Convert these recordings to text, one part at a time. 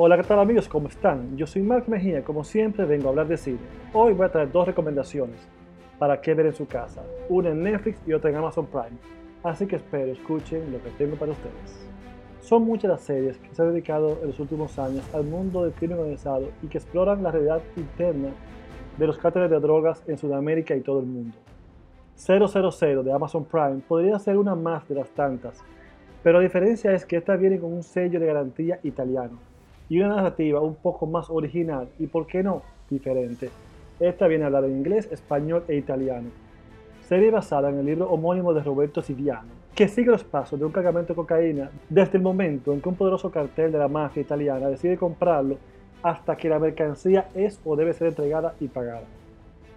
Hola, ¿qué tal amigos? ¿Cómo están? Yo soy Mark Mejía, como siempre vengo a hablar de cine. Hoy voy a traer dos recomendaciones para que ver en su casa, una en Netflix y otra en Amazon Prime. Así que espero escuchen lo que tengo para ustedes. Son muchas las series que se han dedicado en los últimos años al mundo del crimen organizado y que exploran la realidad interna de los cárteles de drogas en Sudamérica y todo el mundo. 000 de Amazon Prime podría ser una más de las tantas, pero la diferencia es que esta viene con un sello de garantía italiano y una narrativa un poco más original y, por qué no, diferente. Esta viene a hablar en inglés, español e italiano. Serie basada en el libro homónimo de Roberto Siviano, que sigue los pasos de un cargamento de cocaína desde el momento en que un poderoso cartel de la mafia italiana decide comprarlo hasta que la mercancía es o debe ser entregada y pagada.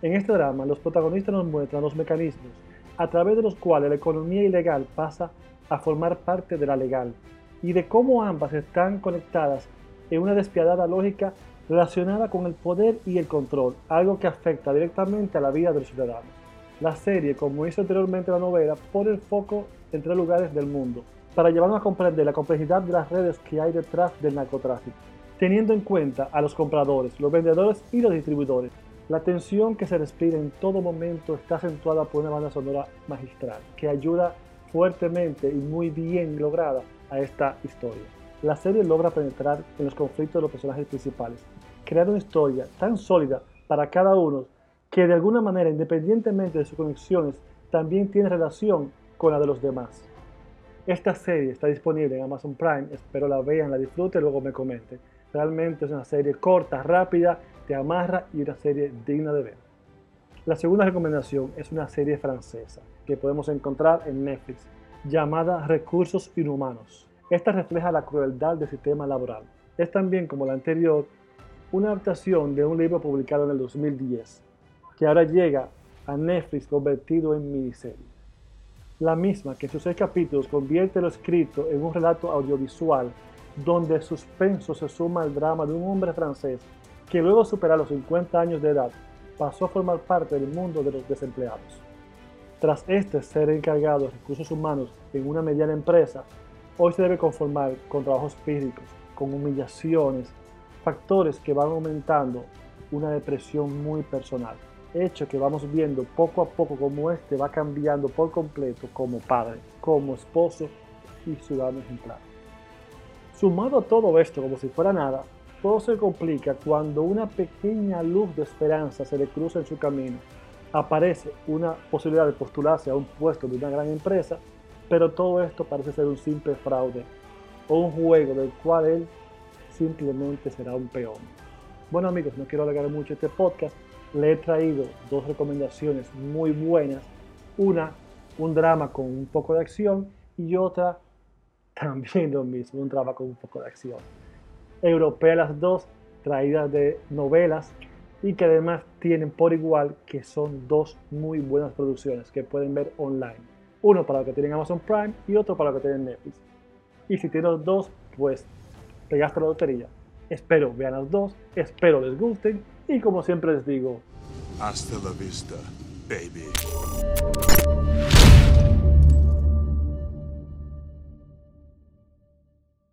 En este drama, los protagonistas nos muestran los mecanismos a través de los cuales la economía ilegal pasa a formar parte de la legal y de cómo ambas están conectadas en una despiadada lógica relacionada con el poder y el control, algo que afecta directamente a la vida del ciudadano. La serie, como hizo anteriormente la novela, pone el foco en tres lugares del mundo, para llevarnos a comprender la complejidad de las redes que hay detrás del narcotráfico, teniendo en cuenta a los compradores, los vendedores y los distribuidores. La tensión que se respira en todo momento está acentuada por una banda sonora magistral, que ayuda fuertemente y muy bien lograda a esta historia. La serie logra penetrar en los conflictos de los personajes principales, crear una historia tan sólida para cada uno que de alguna manera, independientemente de sus conexiones, también tiene relación con la de los demás. Esta serie está disponible en Amazon Prime, espero la vean, la disfruten y luego me comenten. Realmente es una serie corta, rápida, te amarra y una serie digna de ver. La segunda recomendación es una serie francesa que podemos encontrar en Netflix llamada Recursos Inhumanos. Esta refleja la crueldad del sistema laboral. Es también, como la anterior, una adaptación de un libro publicado en el 2010 que ahora llega a Netflix convertido en miniserie. La misma que en sus seis capítulos convierte lo escrito en un relato audiovisual donde suspenso se suma al drama de un hombre francés que luego de superar los 50 años de edad pasó a formar parte del mundo de los desempleados. Tras este ser encargado de recursos humanos en una mediana empresa, hoy se debe conformar con trabajos físicos, con humillaciones, factores que van aumentando una depresión muy personal hecho que vamos viendo poco a poco cómo este va cambiando por completo como padre, como esposo y ciudadano ejemplar. Sumado a todo esto como si fuera nada, todo se complica cuando una pequeña luz de esperanza se le cruza en su camino. Aparece una posibilidad de postularse a un puesto de una gran empresa, pero todo esto parece ser un simple fraude o un juego del cual él simplemente será un peón. Bueno amigos, no quiero alargar mucho este podcast, le he traído dos recomendaciones muy buenas. Una, un drama con un poco de acción y otra, también lo mismo, un drama con un poco de acción. Europea las dos, traídas de novelas y que además tienen por igual que son dos muy buenas producciones que pueden ver online. Uno para los que tienen Amazon Prime y otro para los que tienen Netflix. Y si tienen los dos, pues pegaste la lotería. Espero vean las dos, espero les gusten y como siempre les digo, hasta la vista, baby.